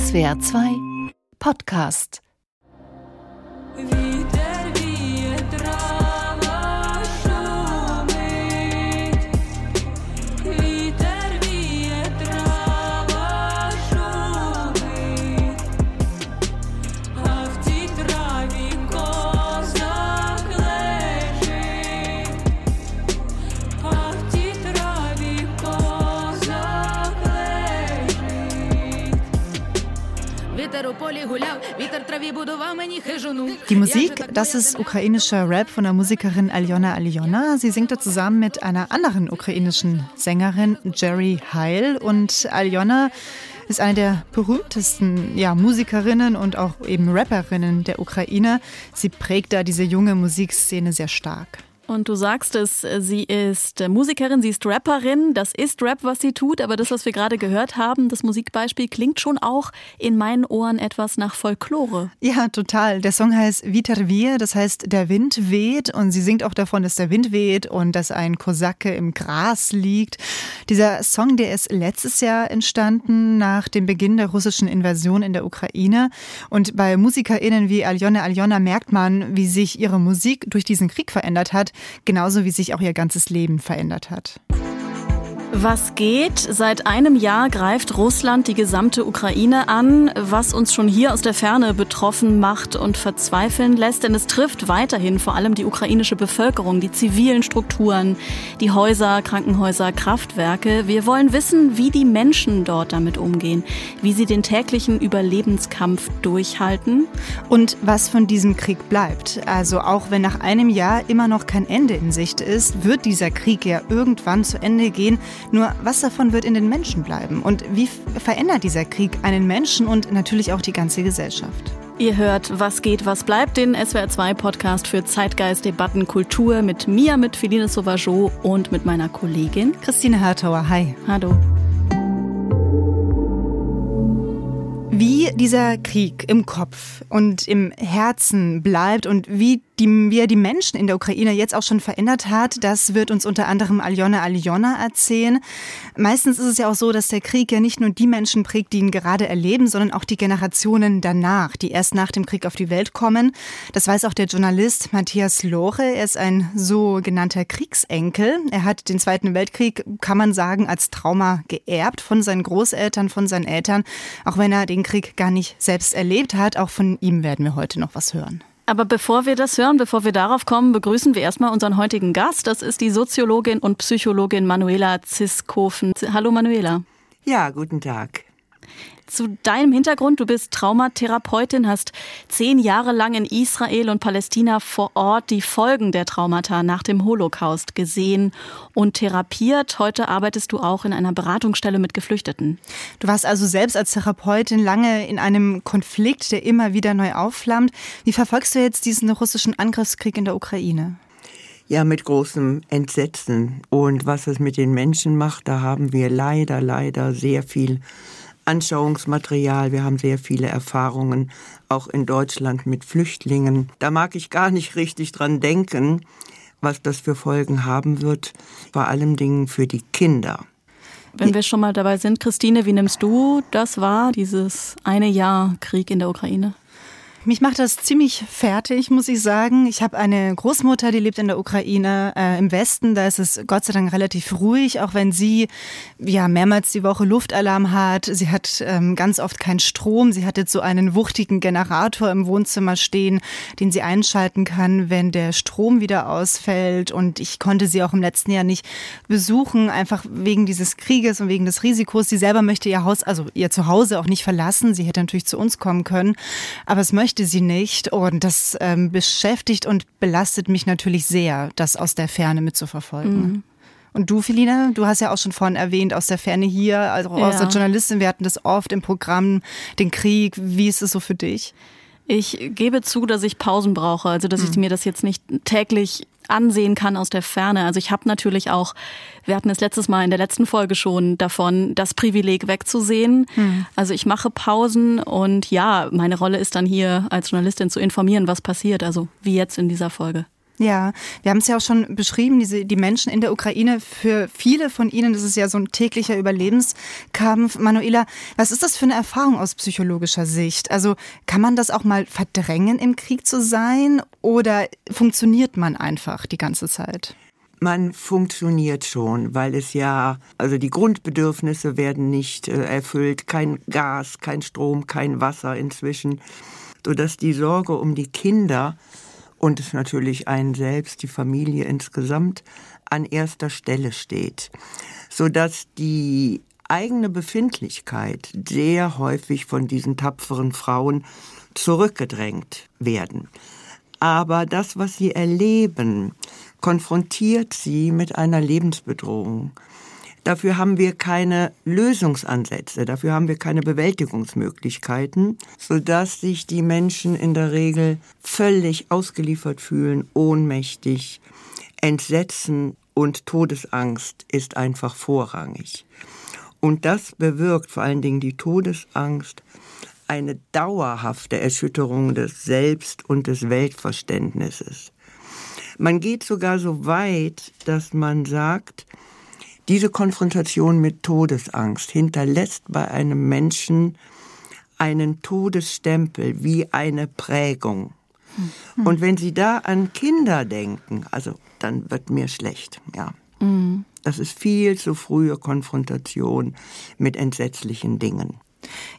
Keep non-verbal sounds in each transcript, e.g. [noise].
SWR 2 Podcast Die Musik, das ist ukrainischer Rap von der Musikerin Aljona Aljona. Sie singt da zusammen mit einer anderen ukrainischen Sängerin, Jerry Heil. Und Aljona ist eine der berühmtesten ja, Musikerinnen und auch eben Rapperinnen der Ukraine. Sie prägt da diese junge Musikszene sehr stark. Und du sagst es, sie ist Musikerin, sie ist Rapperin. Das ist Rap, was sie tut. Aber das, was wir gerade gehört haben, das Musikbeispiel, klingt schon auch in meinen Ohren etwas nach Folklore. Ja, total. Der Song heißt Viter Wir, das heißt der Wind weht. Und sie singt auch davon, dass der Wind weht und dass ein Kosake im Gras liegt. Dieser Song, der ist letztes Jahr entstanden, nach dem Beginn der russischen Invasion in der Ukraine. Und bei MusikerInnen wie Aljona Aljona merkt man, wie sich ihre Musik durch diesen Krieg verändert hat genauso wie sich auch ihr ganzes Leben verändert hat. Was geht? Seit einem Jahr greift Russland die gesamte Ukraine an, was uns schon hier aus der Ferne betroffen macht und verzweifeln lässt, denn es trifft weiterhin vor allem die ukrainische Bevölkerung, die zivilen Strukturen, die Häuser, Krankenhäuser, Kraftwerke. Wir wollen wissen, wie die Menschen dort damit umgehen, wie sie den täglichen Überlebenskampf durchhalten. Und was von diesem Krieg bleibt. Also auch wenn nach einem Jahr immer noch kein Ende in Sicht ist, wird dieser Krieg ja irgendwann zu Ende gehen. Nur was davon wird in den Menschen bleiben? Und wie verändert dieser Krieg einen Menschen und natürlich auch die ganze Gesellschaft? Ihr hört Was geht, was bleibt, den SWR2-Podcast für Zeitgeist, Debatten, Kultur mit mir, mit Feline Sauvageau und mit meiner Kollegin Christine Hartauer. Hi. Hallo. Wie dieser Krieg im Kopf und im Herzen bleibt und wie die, wie er die Menschen in der Ukraine jetzt auch schon verändert hat, das wird uns unter anderem Aljona Aljona erzählen. Meistens ist es ja auch so, dass der Krieg ja nicht nur die Menschen prägt, die ihn gerade erleben, sondern auch die Generationen danach, die erst nach dem Krieg auf die Welt kommen. Das weiß auch der Journalist Matthias Loche. Er ist ein sogenannter Kriegsenkel. Er hat den Zweiten Weltkrieg, kann man sagen, als Trauma geerbt von seinen Großeltern, von seinen Eltern, auch wenn er den Krieg gar nicht selbst erlebt hat. Auch von ihm werden wir heute noch was hören. Aber bevor wir das hören, bevor wir darauf kommen, begrüßen wir erstmal unseren heutigen Gast. Das ist die Soziologin und Psychologin Manuela Ziskofen. Hallo Manuela. Ja, guten Tag zu deinem Hintergrund. Du bist Traumatherapeutin, hast zehn Jahre lang in Israel und Palästina vor Ort die Folgen der Traumata nach dem Holocaust gesehen und therapiert. Heute arbeitest du auch in einer Beratungsstelle mit Geflüchteten. Du warst also selbst als Therapeutin lange in einem Konflikt, der immer wieder neu aufflammt. Wie verfolgst du jetzt diesen russischen Angriffskrieg in der Ukraine? Ja, mit großem Entsetzen. Und was es mit den Menschen macht, da haben wir leider, leider sehr viel Anschauungsmaterial. Wir haben sehr viele Erfahrungen, auch in Deutschland mit Flüchtlingen. Da mag ich gar nicht richtig dran denken, was das für Folgen haben wird, vor allem Dingen für die Kinder. Wenn wir schon mal dabei sind, Christine, wie nimmst du das wahr, dieses eine Jahr Krieg in der Ukraine? Mich macht das ziemlich fertig, muss ich sagen. Ich habe eine Großmutter, die lebt in der Ukraine äh, im Westen. Da ist es Gott sei Dank relativ ruhig, auch wenn sie ja mehrmals die Woche Luftalarm hat. Sie hat ähm, ganz oft keinen Strom. Sie hat jetzt so einen wuchtigen Generator im Wohnzimmer stehen, den sie einschalten kann, wenn der Strom wieder ausfällt. Und ich konnte sie auch im letzten Jahr nicht besuchen, einfach wegen dieses Krieges und wegen des Risikos. Sie selber möchte ihr Haus, also ihr Zuhause auch nicht verlassen. Sie hätte natürlich zu uns kommen können, aber es möchte möchte sie nicht. Und das ähm, beschäftigt und belastet mich natürlich sehr, das aus der Ferne mitzuverfolgen. Mhm. Und du, Felina, du hast ja auch schon vorhin erwähnt, aus der Ferne hier, also ja. aus der Journalistin, wir hatten das oft im Programm, den Krieg. Wie ist es so für dich? Ich gebe zu, dass ich Pausen brauche, also dass ich mhm. mir das jetzt nicht täglich ansehen kann aus der Ferne. Also ich habe natürlich auch, wir hatten es letztes Mal in der letzten Folge schon davon, das Privileg wegzusehen. Mhm. Also ich mache Pausen und ja, meine Rolle ist dann hier als Journalistin zu informieren, was passiert, also wie jetzt in dieser Folge. Ja, wir haben es ja auch schon beschrieben, diese, die Menschen in der Ukraine, für viele von ihnen ist ja so ein täglicher Überlebenskampf. Manuela, was ist das für eine Erfahrung aus psychologischer Sicht? Also kann man das auch mal verdrängen, im Krieg zu sein oder funktioniert man einfach die ganze Zeit? Man funktioniert schon, weil es ja, also die Grundbedürfnisse werden nicht äh, erfüllt, kein Gas, kein Strom, kein Wasser inzwischen, sodass die Sorge um die Kinder und es natürlich einen selbst, die Familie insgesamt, an erster Stelle steht, sodass die eigene Befindlichkeit sehr häufig von diesen tapferen Frauen zurückgedrängt werden. Aber das, was sie erleben, konfrontiert sie mit einer Lebensbedrohung. Dafür haben wir keine Lösungsansätze, dafür haben wir keine Bewältigungsmöglichkeiten, sodass sich die Menschen in der Regel völlig ausgeliefert fühlen, ohnmächtig, Entsetzen und Todesangst ist einfach vorrangig. Und das bewirkt vor allen Dingen die Todesangst eine dauerhafte Erschütterung des Selbst- und des Weltverständnisses. Man geht sogar so weit, dass man sagt, diese Konfrontation mit Todesangst hinterlässt bei einem Menschen einen Todesstempel wie eine Prägung. Mhm. Und wenn Sie da an Kinder denken, also dann wird mir schlecht, ja. Mhm. Das ist viel zu frühe Konfrontation mit entsetzlichen Dingen.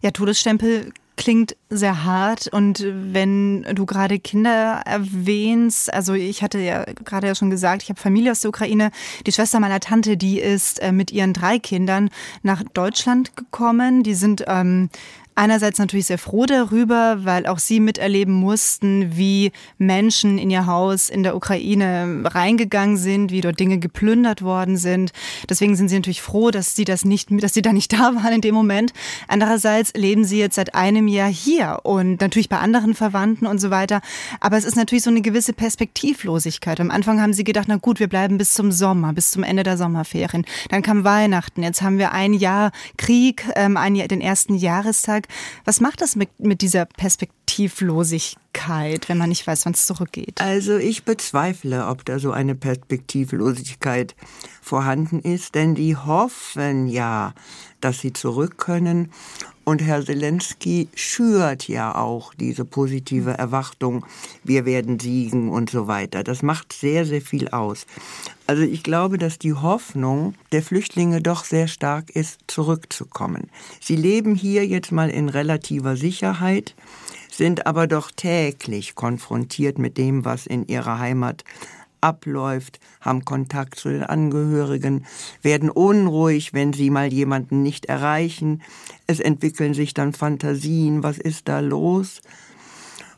Ja, Todesstempel klingt sehr hart und wenn du gerade Kinder erwähnst, also ich hatte ja gerade ja schon gesagt, ich habe Familie aus der Ukraine. Die Schwester meiner Tante, die ist äh, mit ihren drei Kindern nach Deutschland gekommen. Die sind ähm, einerseits natürlich sehr froh darüber, weil auch sie miterleben mussten, wie Menschen in ihr Haus in der Ukraine reingegangen sind, wie dort Dinge geplündert worden sind. Deswegen sind sie natürlich froh, dass sie das nicht, dass sie da nicht [laughs] da waren in dem Moment. Andererseits leben sie jetzt seit einem Jahr hier und natürlich bei anderen Verwandten und so weiter. Aber es ist natürlich so eine gewisse Perspektivlosigkeit. Am Anfang haben sie gedacht, na gut, wir bleiben bis zum Sommer, bis zum Ende der Sommerferien. Dann kam Weihnachten. Jetzt haben wir ein Jahr Krieg, ähm, ein Jahr, den ersten Jahrestag. Alltag. Was macht das mit, mit dieser Perspektivlosigkeit, wenn man nicht weiß, wann es zurückgeht? Also ich bezweifle, ob da so eine Perspektivlosigkeit vorhanden ist, denn die hoffen ja, dass sie zurück können. Und Herr Zelensky schürt ja auch diese positive Erwartung, wir werden siegen und so weiter. Das macht sehr, sehr viel aus. Also ich glaube, dass die Hoffnung der Flüchtlinge doch sehr stark ist, zurückzukommen. Sie leben hier jetzt mal in relativer Sicherheit, sind aber doch täglich konfrontiert mit dem, was in ihrer Heimat abläuft, haben Kontakt zu den Angehörigen, werden unruhig, wenn sie mal jemanden nicht erreichen. Es entwickeln sich dann Fantasien, was ist da los?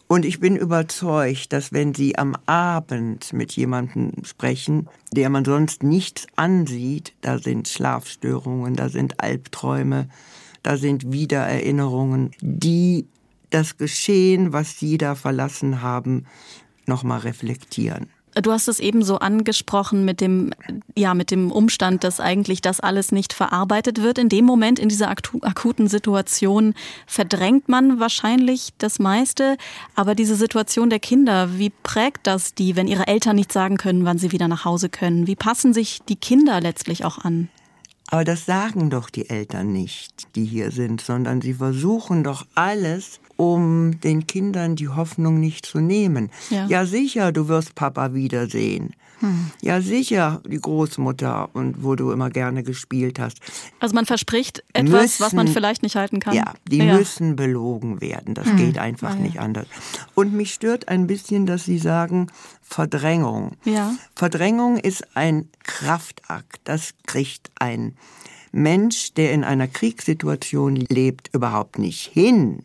Und ich bin überzeugt, dass wenn Sie am Abend mit jemandem sprechen, der man sonst nichts ansieht, da sind Schlafstörungen, da sind Albträume, da sind Wiedererinnerungen, die das Geschehen, was Sie da verlassen haben, nochmal reflektieren. Du hast es eben so angesprochen mit dem, ja, mit dem Umstand, dass eigentlich das alles nicht verarbeitet wird. In dem Moment, in dieser akuten Situation, verdrängt man wahrscheinlich das meiste. Aber diese Situation der Kinder, wie prägt das die, wenn ihre Eltern nicht sagen können, wann sie wieder nach Hause können? Wie passen sich die Kinder letztlich auch an? Aber das sagen doch die Eltern nicht, die hier sind, sondern sie versuchen doch alles, um den Kindern die Hoffnung nicht zu nehmen. Ja, ja sicher, du wirst Papa wiedersehen. Hm. Ja, sicher, die Großmutter und wo du immer gerne gespielt hast. Also man verspricht etwas, müssen, was man vielleicht nicht halten kann. Ja, die ja. müssen belogen werden. Das hm. geht einfach ja. nicht anders. Und mich stört ein bisschen, dass Sie sagen, Verdrängung. Ja. Verdrängung ist ein Kraftakt. Das kriegt ein Mensch, der in einer Kriegssituation lebt, überhaupt nicht hin.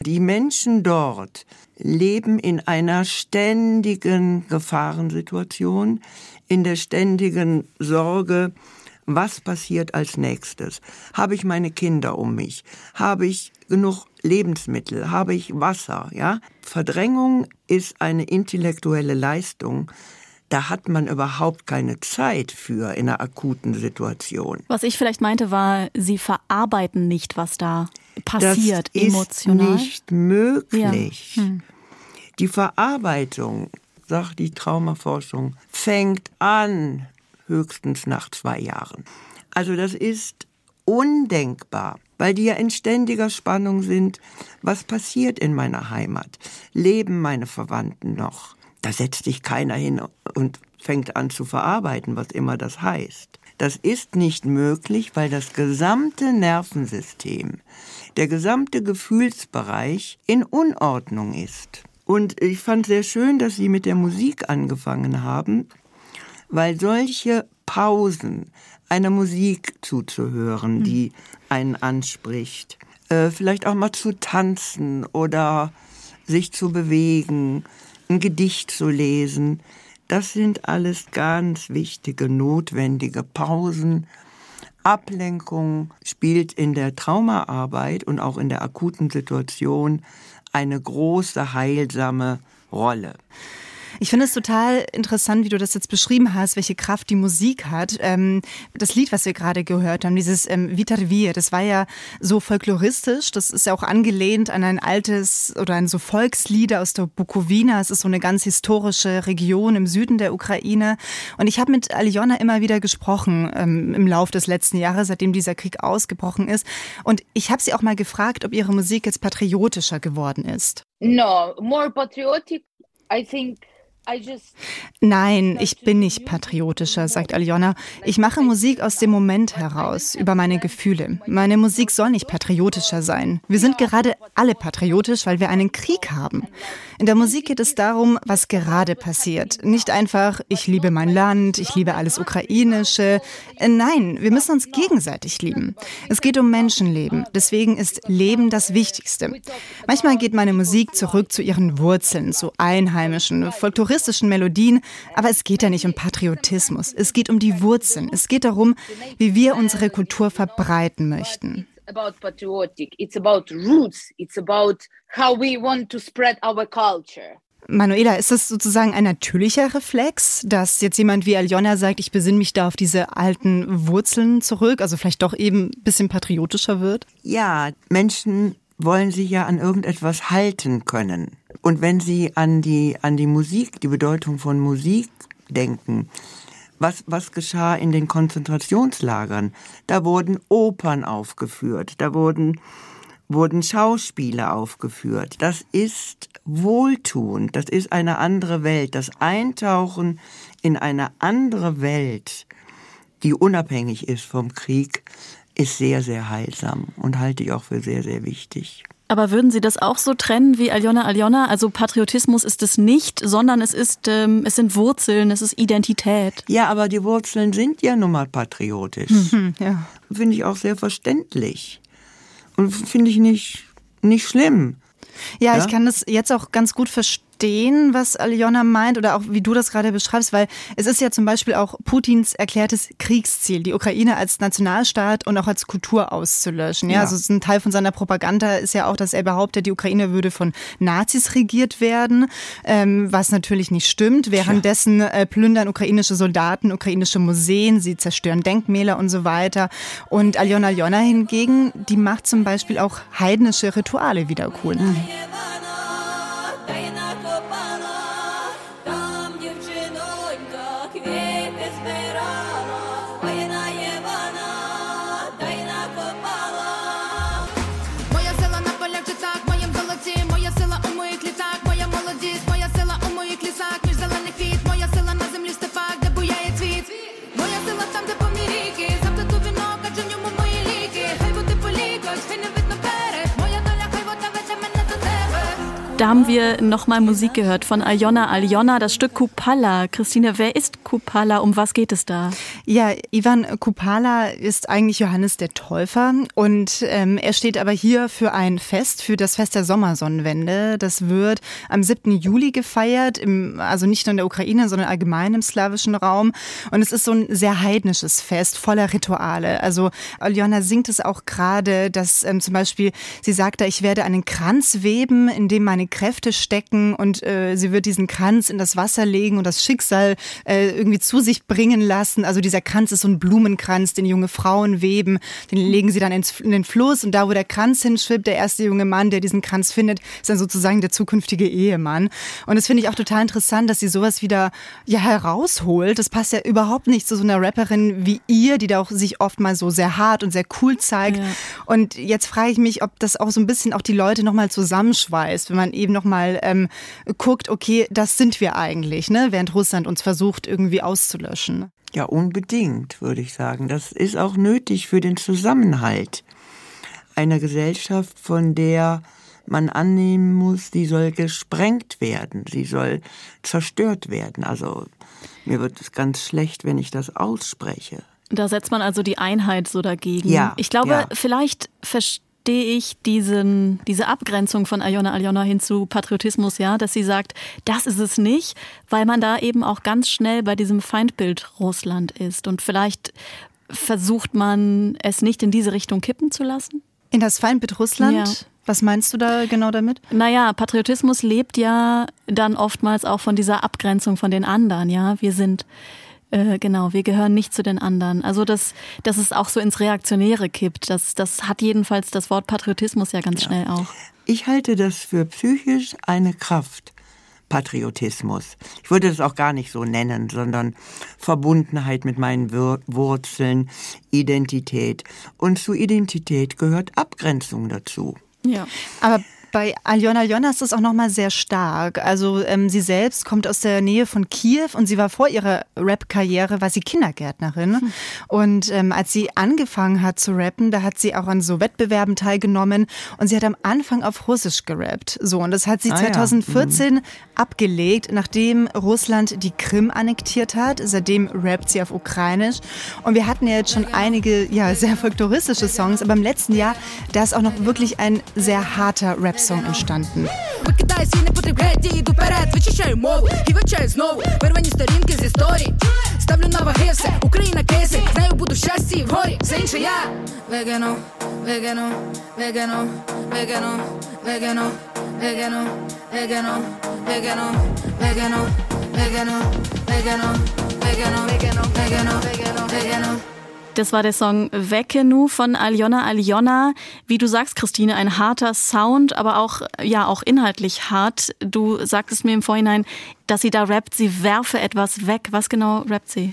Die Menschen dort leben in einer ständigen Gefahrensituation, in der ständigen Sorge, was passiert als nächstes? Habe ich meine Kinder um mich? Habe ich genug Lebensmittel? Habe ich Wasser? Ja? Verdrängung ist eine intellektuelle Leistung, da hat man überhaupt keine Zeit für in einer akuten Situation. Was ich vielleicht meinte, war, sie verarbeiten nicht, was da passiert das emotional. Ist nicht möglich. Ja. Hm. Die Verarbeitung sagt die Traumaforschung, fängt an höchstens nach zwei Jahren. Also das ist undenkbar, weil die ja in ständiger Spannung sind. Was passiert in meiner Heimat? Leben meine Verwandten noch? Da setzt sich keiner hin und fängt an zu verarbeiten, was immer das heißt. Das ist nicht möglich, weil das gesamte Nervensystem, der gesamte Gefühlsbereich in Unordnung ist. Und ich fand sehr schön, dass Sie mit der Musik angefangen haben, weil solche Pausen, einer Musik zuzuhören, die einen anspricht, äh, vielleicht auch mal zu tanzen oder sich zu bewegen, ein Gedicht zu lesen, das sind alles ganz wichtige, notwendige Pausen. Ablenkung spielt in der Traumaarbeit und auch in der akuten Situation eine große heilsame Rolle. Ich finde es total interessant, wie du das jetzt beschrieben hast, welche Kraft die Musik hat. Ähm, das Lied, was wir gerade gehört haben, dieses ähm, Vitar Vie, das war ja so folkloristisch. Das ist ja auch angelehnt an ein altes oder ein so Volkslieder aus der Bukowina. Es ist so eine ganz historische Region im Süden der Ukraine. Und ich habe mit Aljona immer wieder gesprochen ähm, im Lauf des letzten Jahres, seitdem dieser Krieg ausgebrochen ist. Und ich habe sie auch mal gefragt, ob ihre Musik jetzt patriotischer geworden ist. No, more patriotic. I think Nein, ich bin nicht patriotischer, sagt Aljona. Ich mache Musik aus dem Moment heraus, über meine Gefühle. Meine Musik soll nicht patriotischer sein. Wir sind gerade alle patriotisch, weil wir einen Krieg haben. In der Musik geht es darum, was gerade passiert. Nicht einfach, ich liebe mein Land, ich liebe alles Ukrainische. Nein, wir müssen uns gegenseitig lieben. Es geht um Menschenleben. Deswegen ist Leben das Wichtigste. Manchmal geht meine Musik zurück zu ihren Wurzeln, zu einheimischen, folkloristischen folkloristischen Melodien, aber es geht ja nicht um Patriotismus. Es geht um die Wurzeln. Es geht darum, wie wir unsere Kultur verbreiten möchten. About patriotic, it's about roots, it's about how we want to spread our culture. Manuela, ist das sozusagen ein natürlicher Reflex, dass jetzt jemand wie Aljona sagt, ich besinne mich da auf diese alten Wurzeln zurück, also vielleicht doch eben ein bisschen patriotischer wird? Ja, Menschen wollen sich ja an irgendetwas halten können. Und wenn Sie an die, an die Musik, die Bedeutung von Musik denken, was, was geschah in den Konzentrationslagern? Da wurden Opern aufgeführt, da wurden, wurden Schauspiele aufgeführt. Das ist wohltuend, das ist eine andere Welt. Das Eintauchen in eine andere Welt, die unabhängig ist vom Krieg, ist sehr, sehr heilsam und halte ich auch für sehr, sehr wichtig. Aber würden Sie das auch so trennen wie Aljona Aljona? Also Patriotismus ist es nicht, sondern es ist, ähm, es sind Wurzeln, es ist Identität. Ja, aber die Wurzeln sind ja nun mal patriotisch. Mhm, ja. Finde ich auch sehr verständlich. Und finde ich nicht, nicht schlimm. Ja, ja, ich kann das jetzt auch ganz gut verstehen verstehen, was Aljona meint oder auch wie du das gerade beschreibst, weil es ist ja zum Beispiel auch Putins erklärtes Kriegsziel, die Ukraine als Nationalstaat und auch als Kultur auszulöschen. Ja, ja. also ein Teil von seiner Propaganda ist ja auch, dass er behauptet, die Ukraine würde von Nazis regiert werden, ähm, was natürlich nicht stimmt. Währenddessen äh, plündern ukrainische Soldaten ukrainische Museen, sie zerstören Denkmäler und so weiter. Und Aljona Aljona hingegen, die macht zum Beispiel auch heidnische Rituale wieder cool. Mhm. Da haben wir nochmal Musik gehört von Aljona Aljona, das Stück Kupala. Christine, wer ist Kupala? Um was geht es da? Ja, Ivan Kupala ist eigentlich Johannes der Täufer und ähm, er steht aber hier für ein Fest, für das Fest der Sommersonnenwende. Das wird am 7. Juli gefeiert, im, also nicht nur in der Ukraine, sondern allgemein im slawischen Raum. Und es ist so ein sehr heidnisches Fest, voller Rituale. Also Aljona singt es auch gerade, dass ähm, zum Beispiel, sie sagt da, ich werde einen Kranz weben, in dem meine Kräfte stecken und äh, sie wird diesen Kranz in das Wasser legen und das Schicksal äh, irgendwie zu sich bringen lassen. Also dieser Kranz ist so ein Blumenkranz, den junge Frauen weben, den legen sie dann ins, in den Fluss und da, wo der Kranz hinschwippt, der erste junge Mann, der diesen Kranz findet, ist dann sozusagen der zukünftige Ehemann. Und das finde ich auch total interessant, dass sie sowas wieder ja herausholt. Das passt ja überhaupt nicht zu so einer Rapperin wie ihr, die da auch sich oft mal so sehr hart und sehr cool zeigt. Ja. Und jetzt frage ich mich, ob das auch so ein bisschen auch die Leute nochmal zusammenschweißt, wenn man eben nochmal ähm, guckt, okay, das sind wir eigentlich, ne? während Russland uns versucht, irgendwie auszulöschen. Ja, unbedingt, würde ich sagen. Das ist auch nötig für den Zusammenhalt einer Gesellschaft, von der man annehmen muss, sie soll gesprengt werden, sie soll zerstört werden. Also mir wird es ganz schlecht, wenn ich das ausspreche. Da setzt man also die Einheit so dagegen. Ja, ich glaube, ja. vielleicht verstehe ich diesen, diese Abgrenzung von Ayona Aljona hin zu Patriotismus, ja, dass sie sagt, das ist es nicht, weil man da eben auch ganz schnell bei diesem Feindbild Russland ist. Und vielleicht versucht man es nicht in diese Richtung kippen zu lassen? In das Feindbild Russland? Ja. Was meinst du da genau damit? Naja, Patriotismus lebt ja dann oftmals auch von dieser Abgrenzung von den anderen, ja. Wir sind äh, genau, wir gehören nicht zu den anderen. Also dass, dass es auch so ins Reaktionäre kippt, das, das hat jedenfalls das Wort Patriotismus ja ganz ja. schnell auch. Ich halte das für psychisch eine Kraft. Patriotismus. Ich würde das auch gar nicht so nennen, sondern Verbundenheit mit meinen Wurzeln, Identität. Und zu Identität gehört Abgrenzung dazu. Ja. Aber bei Aljona Aljona ist das auch nochmal sehr stark. Also ähm, sie selbst kommt aus der Nähe von Kiew und sie war vor ihrer Rap-Karriere, war sie Kindergärtnerin. Hm. Und ähm, als sie angefangen hat zu rappen, da hat sie auch an so Wettbewerben teilgenommen und sie hat am Anfang auf Russisch gerappt. So, und das hat sie ah, 2014 ja. mhm. abgelegt, nachdem Russland die Krim annektiert hat. Seitdem rappt sie auf Ukrainisch. Und wir hatten ja jetzt schon einige, ja, sehr folkloristische Songs, aber im letzten Jahr, da ist auch noch wirklich ein sehr harter Rap Rap-Song entstanden. Викидаюся і не потребляйте, іду вперед, вичищаю мову і вивчаю знову вирвані сторінки з історії. Ставлю на ваги все, Україна кейси, з нею буду в щасті в горі. Все інше я вигину, вигину, вигину, вигину, вигину, вигину, вигину, вигину, вигину, вигину, вигину, вигину, вигину, вигину, вигину, вигину. Das war der Song Wekenu von Aljona Aljona. Wie du sagst, Christine, ein harter Sound, aber auch, ja, auch inhaltlich hart. Du sagtest mir im Vorhinein, dass sie da rappt, sie werfe etwas weg. Was genau rappt sie?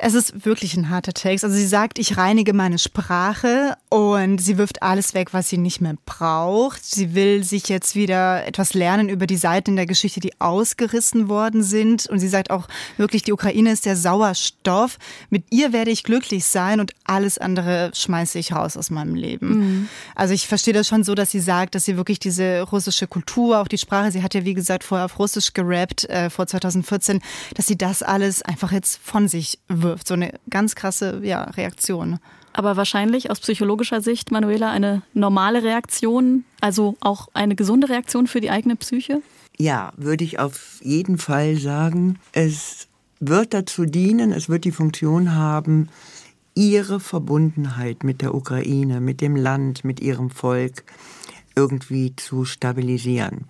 Es ist wirklich ein harter Text. Also sie sagt, ich reinige meine Sprache und sie wirft alles weg, was sie nicht mehr braucht. Sie will sich jetzt wieder etwas lernen über die Seiten in der Geschichte, die ausgerissen worden sind. Und sie sagt auch wirklich, die Ukraine ist der Sauerstoff. Mit ihr werde ich glücklich sein und alles andere schmeiße ich raus aus meinem Leben. Mhm. Also ich verstehe das schon so, dass sie sagt, dass sie wirklich diese russische Kultur, auch die Sprache, sie hat ja wie gesagt vorher auf Russisch gerappt, äh, vor 2014, dass sie das alles einfach jetzt von sich wirft wirft. So eine ganz krasse ja, Reaktion. Aber wahrscheinlich aus psychologischer Sicht, Manuela, eine normale Reaktion, also auch eine gesunde Reaktion für die eigene Psyche? Ja, würde ich auf jeden Fall sagen. Es wird dazu dienen, es wird die Funktion haben, ihre Verbundenheit mit der Ukraine, mit dem Land, mit ihrem Volk irgendwie zu stabilisieren.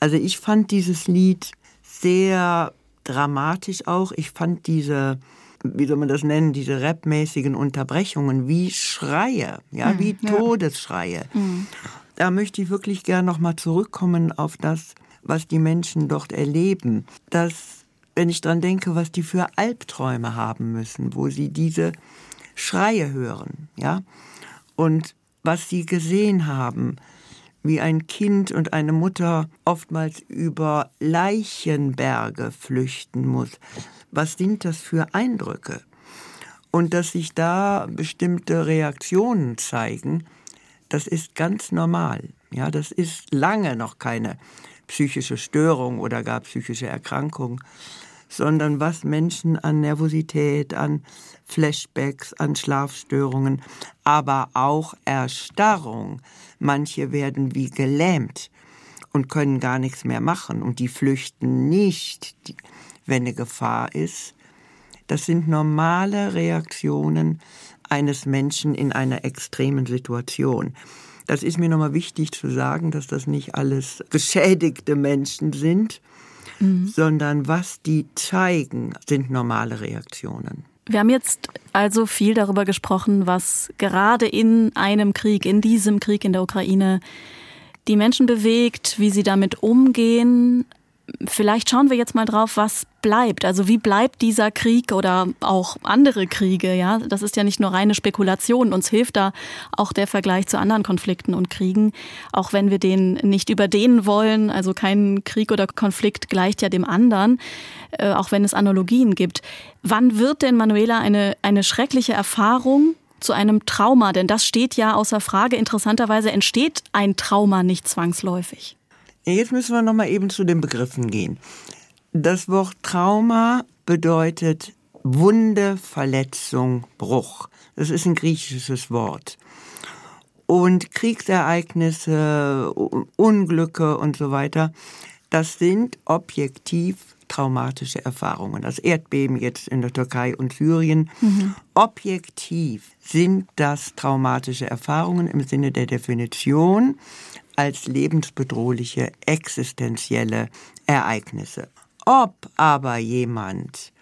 Also ich fand dieses Lied sehr dramatisch auch. Ich fand diese wie soll man das nennen, diese rapmäßigen Unterbrechungen wie Schreie, ja, mhm, wie ja. Todesschreie. Mhm. Da möchte ich wirklich gern nochmal zurückkommen auf das, was die Menschen dort erleben. Dass, wenn ich dran denke, was die für Albträume haben müssen, wo sie diese Schreie hören, ja, und was sie gesehen haben, wie ein Kind und eine Mutter oftmals über Leichenberge flüchten muss, was sind das für Eindrücke? Und dass sich da bestimmte Reaktionen zeigen, das ist ganz normal. Ja, das ist lange noch keine psychische Störung oder gar psychische Erkrankung, sondern was Menschen an Nervosität, an Flashbacks, an Schlafstörungen, aber auch Erstarrung. Manche werden wie gelähmt und können gar nichts mehr machen und die flüchten nicht. Wenn eine Gefahr ist. Das sind normale Reaktionen eines Menschen in einer extremen Situation. Das ist mir nochmal wichtig zu sagen, dass das nicht alles geschädigte Menschen sind, mhm. sondern was die zeigen, sind normale Reaktionen. Wir haben jetzt also viel darüber gesprochen, was gerade in einem Krieg, in diesem Krieg in der Ukraine, die Menschen bewegt, wie sie damit umgehen. Vielleicht schauen wir jetzt mal drauf, was bleibt. Also wie bleibt dieser Krieg oder auch andere Kriege? Ja, das ist ja nicht nur reine Spekulation. Uns hilft da auch der Vergleich zu anderen Konflikten und Kriegen, auch wenn wir den nicht überdehnen wollen. Also kein Krieg oder Konflikt gleicht ja dem anderen, äh, auch wenn es Analogien gibt. Wann wird denn Manuela eine eine schreckliche Erfahrung zu einem Trauma? Denn das steht ja außer Frage. Interessanterweise entsteht ein Trauma nicht zwangsläufig. Jetzt müssen wir noch mal eben zu den Begriffen gehen. Das Wort Trauma bedeutet Wunde, Verletzung, Bruch. Das ist ein griechisches Wort. Und Kriegsereignisse, Unglücke und so weiter, das sind objektiv traumatische Erfahrungen. Das Erdbeben jetzt in der Türkei und Syrien. Mhm. Objektiv sind das traumatische Erfahrungen im Sinne der Definition als lebensbedrohliche existenzielle Ereignisse. Ob aber jemand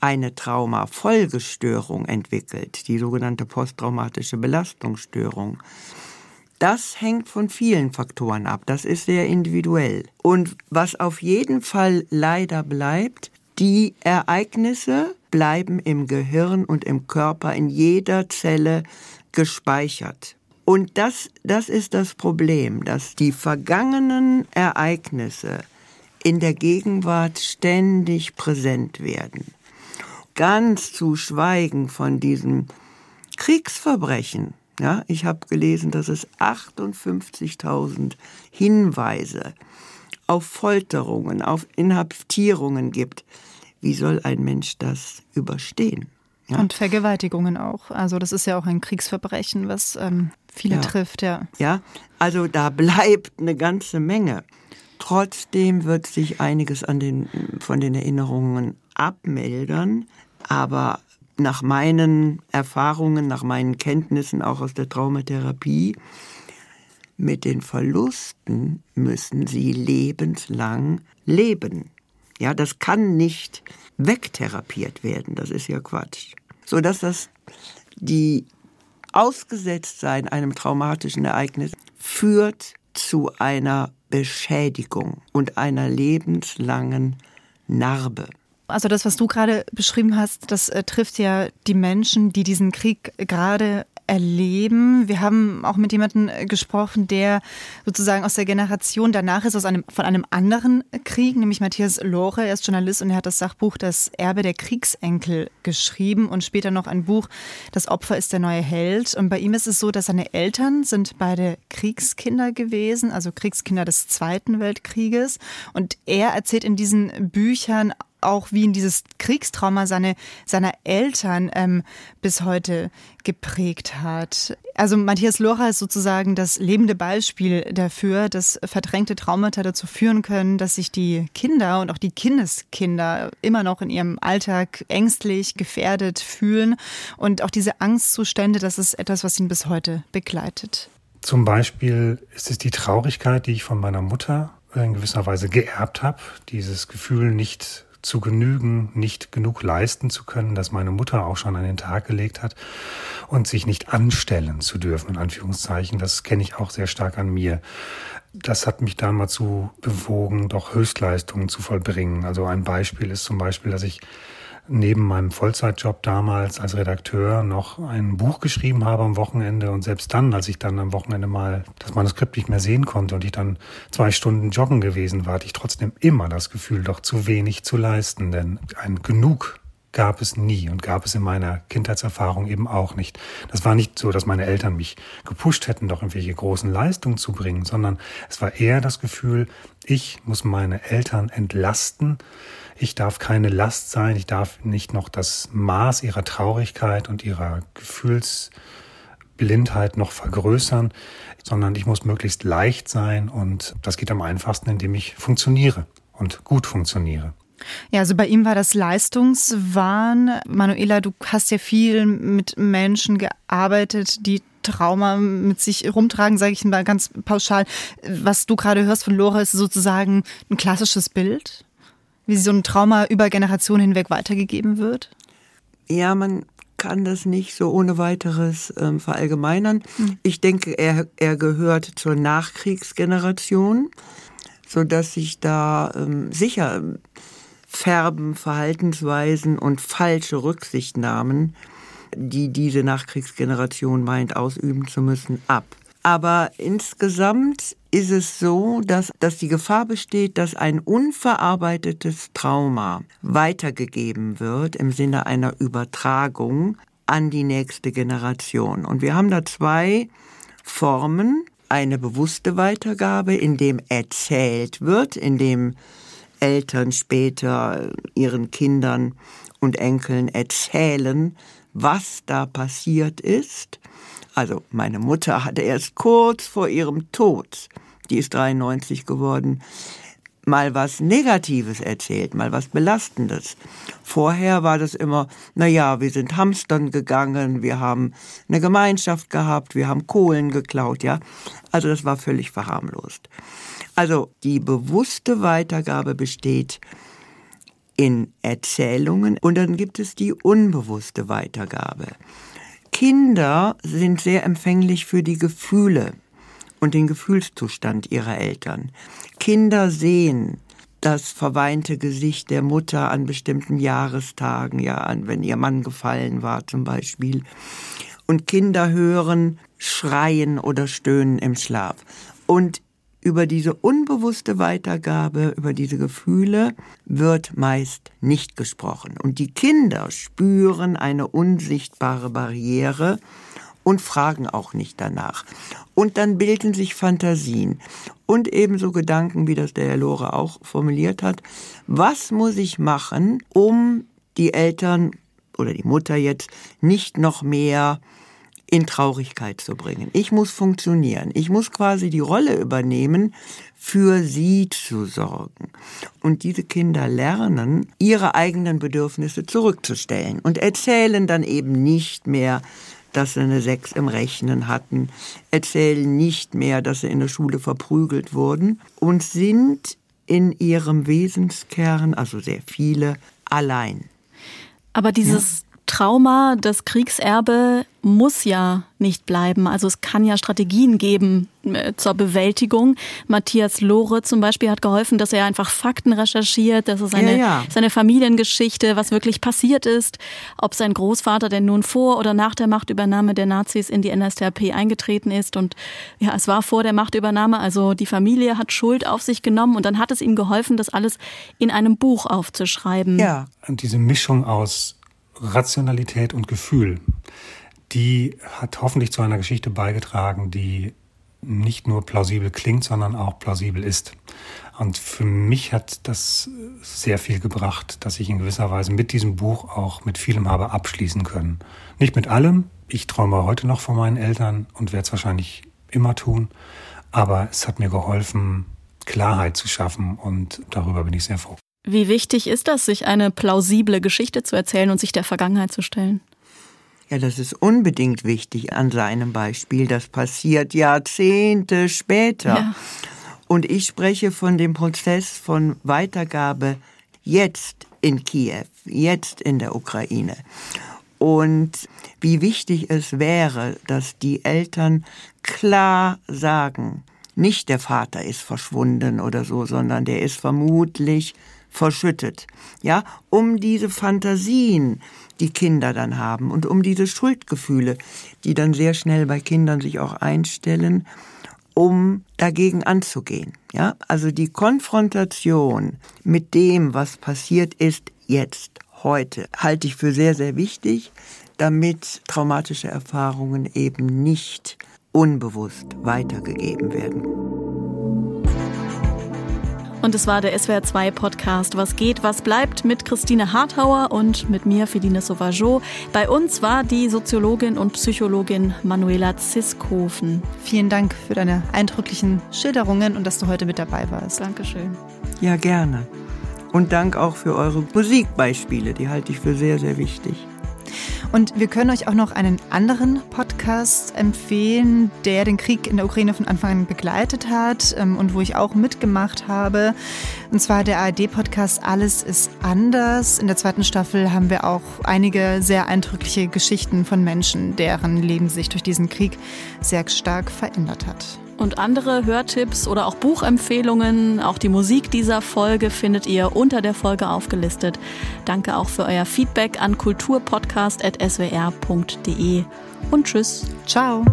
eine Traumafolgestörung entwickelt, die sogenannte posttraumatische Belastungsstörung, das hängt von vielen Faktoren ab. Das ist sehr individuell. Und was auf jeden Fall leider bleibt, die Ereignisse bleiben im Gehirn und im Körper in jeder Zelle gespeichert. Und das, das ist das Problem, dass die vergangenen Ereignisse in der Gegenwart ständig präsent werden. Ganz zu schweigen von diesen Kriegsverbrechen. Ja, ich habe gelesen, dass es 58.000 Hinweise auf Folterungen, auf Inhaftierungen gibt. Wie soll ein Mensch das überstehen? Ja? Und Vergewaltigungen auch. Also das ist ja auch ein Kriegsverbrechen, was ähm, viele ja. trifft, ja. Ja, also da bleibt eine ganze Menge. Trotzdem wird sich einiges an den, von den Erinnerungen abmildern, aber nach meinen Erfahrungen, nach meinen Kenntnissen auch aus der Traumatherapie, mit den Verlusten müssen sie lebenslang leben. Ja, das kann nicht wegtherapiert werden, das ist ja Quatsch. So dass das die Ausgesetztsein einem traumatischen Ereignis führt zu einer Beschädigung und einer lebenslangen Narbe. Also das, was du gerade beschrieben hast, das äh, trifft ja die Menschen, die diesen Krieg gerade erleben. Wir haben auch mit jemandem äh, gesprochen, der sozusagen aus der Generation danach ist, aus einem, von einem anderen Krieg, nämlich Matthias Lore. Er ist Journalist und er hat das Sachbuch Das Erbe der Kriegsenkel geschrieben und später noch ein Buch Das Opfer ist der neue Held. Und bei ihm ist es so, dass seine Eltern sind beide Kriegskinder gewesen, also Kriegskinder des Zweiten Weltkrieges. Und er erzählt in diesen Büchern auch wie ihn dieses Kriegstrauma seine, seiner Eltern ähm, bis heute geprägt hat. Also Matthias Lora ist sozusagen das lebende Beispiel dafür, dass verdrängte Traumata dazu führen können, dass sich die Kinder und auch die Kindeskinder immer noch in ihrem Alltag ängstlich, gefährdet fühlen. Und auch diese Angstzustände, das ist etwas, was ihn bis heute begleitet. Zum Beispiel ist es die Traurigkeit, die ich von meiner Mutter in gewisser Weise geerbt habe. Dieses Gefühl, nicht zu genügen, nicht genug leisten zu können, das meine Mutter auch schon an den Tag gelegt hat und sich nicht anstellen zu dürfen, in Anführungszeichen. Das kenne ich auch sehr stark an mir. Das hat mich dann mal zu bewogen, doch Höchstleistungen zu vollbringen. Also ein Beispiel ist zum Beispiel, dass ich neben meinem Vollzeitjob damals als Redakteur noch ein Buch geschrieben habe am Wochenende und selbst dann, als ich dann am Wochenende mal das Manuskript nicht mehr sehen konnte und ich dann zwei Stunden joggen gewesen war, hatte ich trotzdem immer das Gefühl, doch zu wenig zu leisten, denn ein Genug gab es nie und gab es in meiner Kindheitserfahrung eben auch nicht. Das war nicht so, dass meine Eltern mich gepusht hätten, doch irgendwelche großen Leistungen zu bringen, sondern es war eher das Gefühl, ich muss meine Eltern entlasten, ich darf keine Last sein, ich darf nicht noch das Maß ihrer Traurigkeit und ihrer Gefühlsblindheit noch vergrößern, sondern ich muss möglichst leicht sein und das geht am einfachsten, indem ich funktioniere und gut funktioniere. Ja, also bei ihm war das Leistungswahn. Manuela, du hast ja viel mit Menschen gearbeitet, die Trauma mit sich rumtragen, sage ich mal ganz pauschal. Was du gerade hörst von Lore, ist sozusagen ein klassisches Bild, wie so ein Trauma über Generationen hinweg weitergegeben wird. Ja, man kann das nicht so ohne weiteres ähm, verallgemeinern. Hm. Ich denke, er, er gehört zur Nachkriegsgeneration, so dass sich da ähm, sicher färben Verhaltensweisen und falsche Rücksichtnahmen, die diese Nachkriegsgeneration meint, ausüben zu müssen, ab. Aber insgesamt ist es so, dass, dass die Gefahr besteht, dass ein unverarbeitetes Trauma weitergegeben wird im Sinne einer Übertragung an die nächste Generation. Und wir haben da zwei Formen. Eine bewusste Weitergabe, in dem erzählt wird, in dem Eltern später ihren Kindern und Enkeln erzählen, was da passiert ist. Also meine Mutter hatte erst kurz vor ihrem Tod, die ist 93 geworden, mal was Negatives erzählt, mal was Belastendes. Vorher war das immer, na ja, wir sind Hamstern gegangen, wir haben eine Gemeinschaft gehabt, wir haben Kohlen geklaut, ja. Also das war völlig verharmlost. Also die bewusste Weitergabe besteht in Erzählungen und dann gibt es die unbewusste Weitergabe. Kinder sind sehr empfänglich für die Gefühle und den Gefühlszustand ihrer Eltern. Kinder sehen das verweinte Gesicht der Mutter an bestimmten Jahrestagen, ja, an, wenn ihr Mann gefallen war zum Beispiel. Und Kinder hören Schreien oder Stöhnen im Schlaf. Und über diese unbewusste Weitergabe, über diese Gefühle wird meist nicht gesprochen. Und die Kinder spüren eine unsichtbare Barriere und fragen auch nicht danach. Und dann bilden sich Fantasien und ebenso Gedanken, wie das der Herr Lore auch formuliert hat. Was muss ich machen, um die Eltern oder die Mutter jetzt nicht noch mehr in Traurigkeit zu bringen. Ich muss funktionieren. Ich muss quasi die Rolle übernehmen, für sie zu sorgen. Und diese Kinder lernen, ihre eigenen Bedürfnisse zurückzustellen und erzählen dann eben nicht mehr, dass sie eine Sechs im Rechnen hatten, erzählen nicht mehr, dass sie in der Schule verprügelt wurden und sind in ihrem Wesenskern, also sehr viele, allein. Aber dieses Trauma, das Kriegserbe muss ja nicht bleiben. Also es kann ja Strategien geben äh, zur Bewältigung. Matthias Lohre zum Beispiel hat geholfen, dass er einfach Fakten recherchiert, dass er seine, ja, ja. seine Familiengeschichte, was wirklich passiert ist, ob sein Großvater denn nun vor oder nach der Machtübernahme der Nazis in die NSDAP eingetreten ist. Und ja, es war vor der Machtübernahme, also die Familie hat Schuld auf sich genommen und dann hat es ihm geholfen, das alles in einem Buch aufzuschreiben. Ja. Und diese Mischung aus Rationalität und Gefühl, die hat hoffentlich zu einer Geschichte beigetragen, die nicht nur plausibel klingt, sondern auch plausibel ist. Und für mich hat das sehr viel gebracht, dass ich in gewisser Weise mit diesem Buch auch mit vielem habe abschließen können. Nicht mit allem. Ich träume heute noch von meinen Eltern und werde es wahrscheinlich immer tun. Aber es hat mir geholfen, Klarheit zu schaffen und darüber bin ich sehr froh. Wie wichtig ist das, sich eine plausible Geschichte zu erzählen und sich der Vergangenheit zu stellen? Ja, das ist unbedingt wichtig an seinem Beispiel. Das passiert Jahrzehnte später. Ja. Und ich spreche von dem Prozess von Weitergabe jetzt in Kiew, jetzt in der Ukraine. Und wie wichtig es wäre, dass die Eltern klar sagen, nicht der Vater ist verschwunden oder so, sondern der ist vermutlich verschüttet, ja, um diese Fantasien, die Kinder dann haben und um diese Schuldgefühle, die dann sehr schnell bei Kindern sich auch einstellen, um dagegen anzugehen, ja? Also die Konfrontation mit dem, was passiert ist jetzt, heute, halte ich für sehr, sehr wichtig, damit traumatische Erfahrungen eben nicht unbewusst weitergegeben werden. Und es war der SWR2 Podcast Was geht, was bleibt mit Christine Harthauer und mit mir, Feline Sauvageau. Bei uns war die Soziologin und Psychologin Manuela Ziskhofen. Vielen Dank für deine eindrücklichen Schilderungen und dass du heute mit dabei warst. Dankeschön. Ja, gerne. Und Dank auch für eure Musikbeispiele, die halte ich für sehr, sehr wichtig. Und wir können euch auch noch einen anderen Podcast ARD-Podcast empfehlen, der den Krieg in der Ukraine von Anfang an begleitet hat ähm, und wo ich auch mitgemacht habe. Und zwar der ARD-Podcast Alles ist anders. In der zweiten Staffel haben wir auch einige sehr eindrückliche Geschichten von Menschen, deren Leben sich durch diesen Krieg sehr stark verändert hat. Und andere Hörtipps oder auch Buchempfehlungen, auch die Musik dieser Folge findet ihr unter der Folge aufgelistet. Danke auch für euer Feedback an kulturpodcast.swr.de und tschüss. Ciao.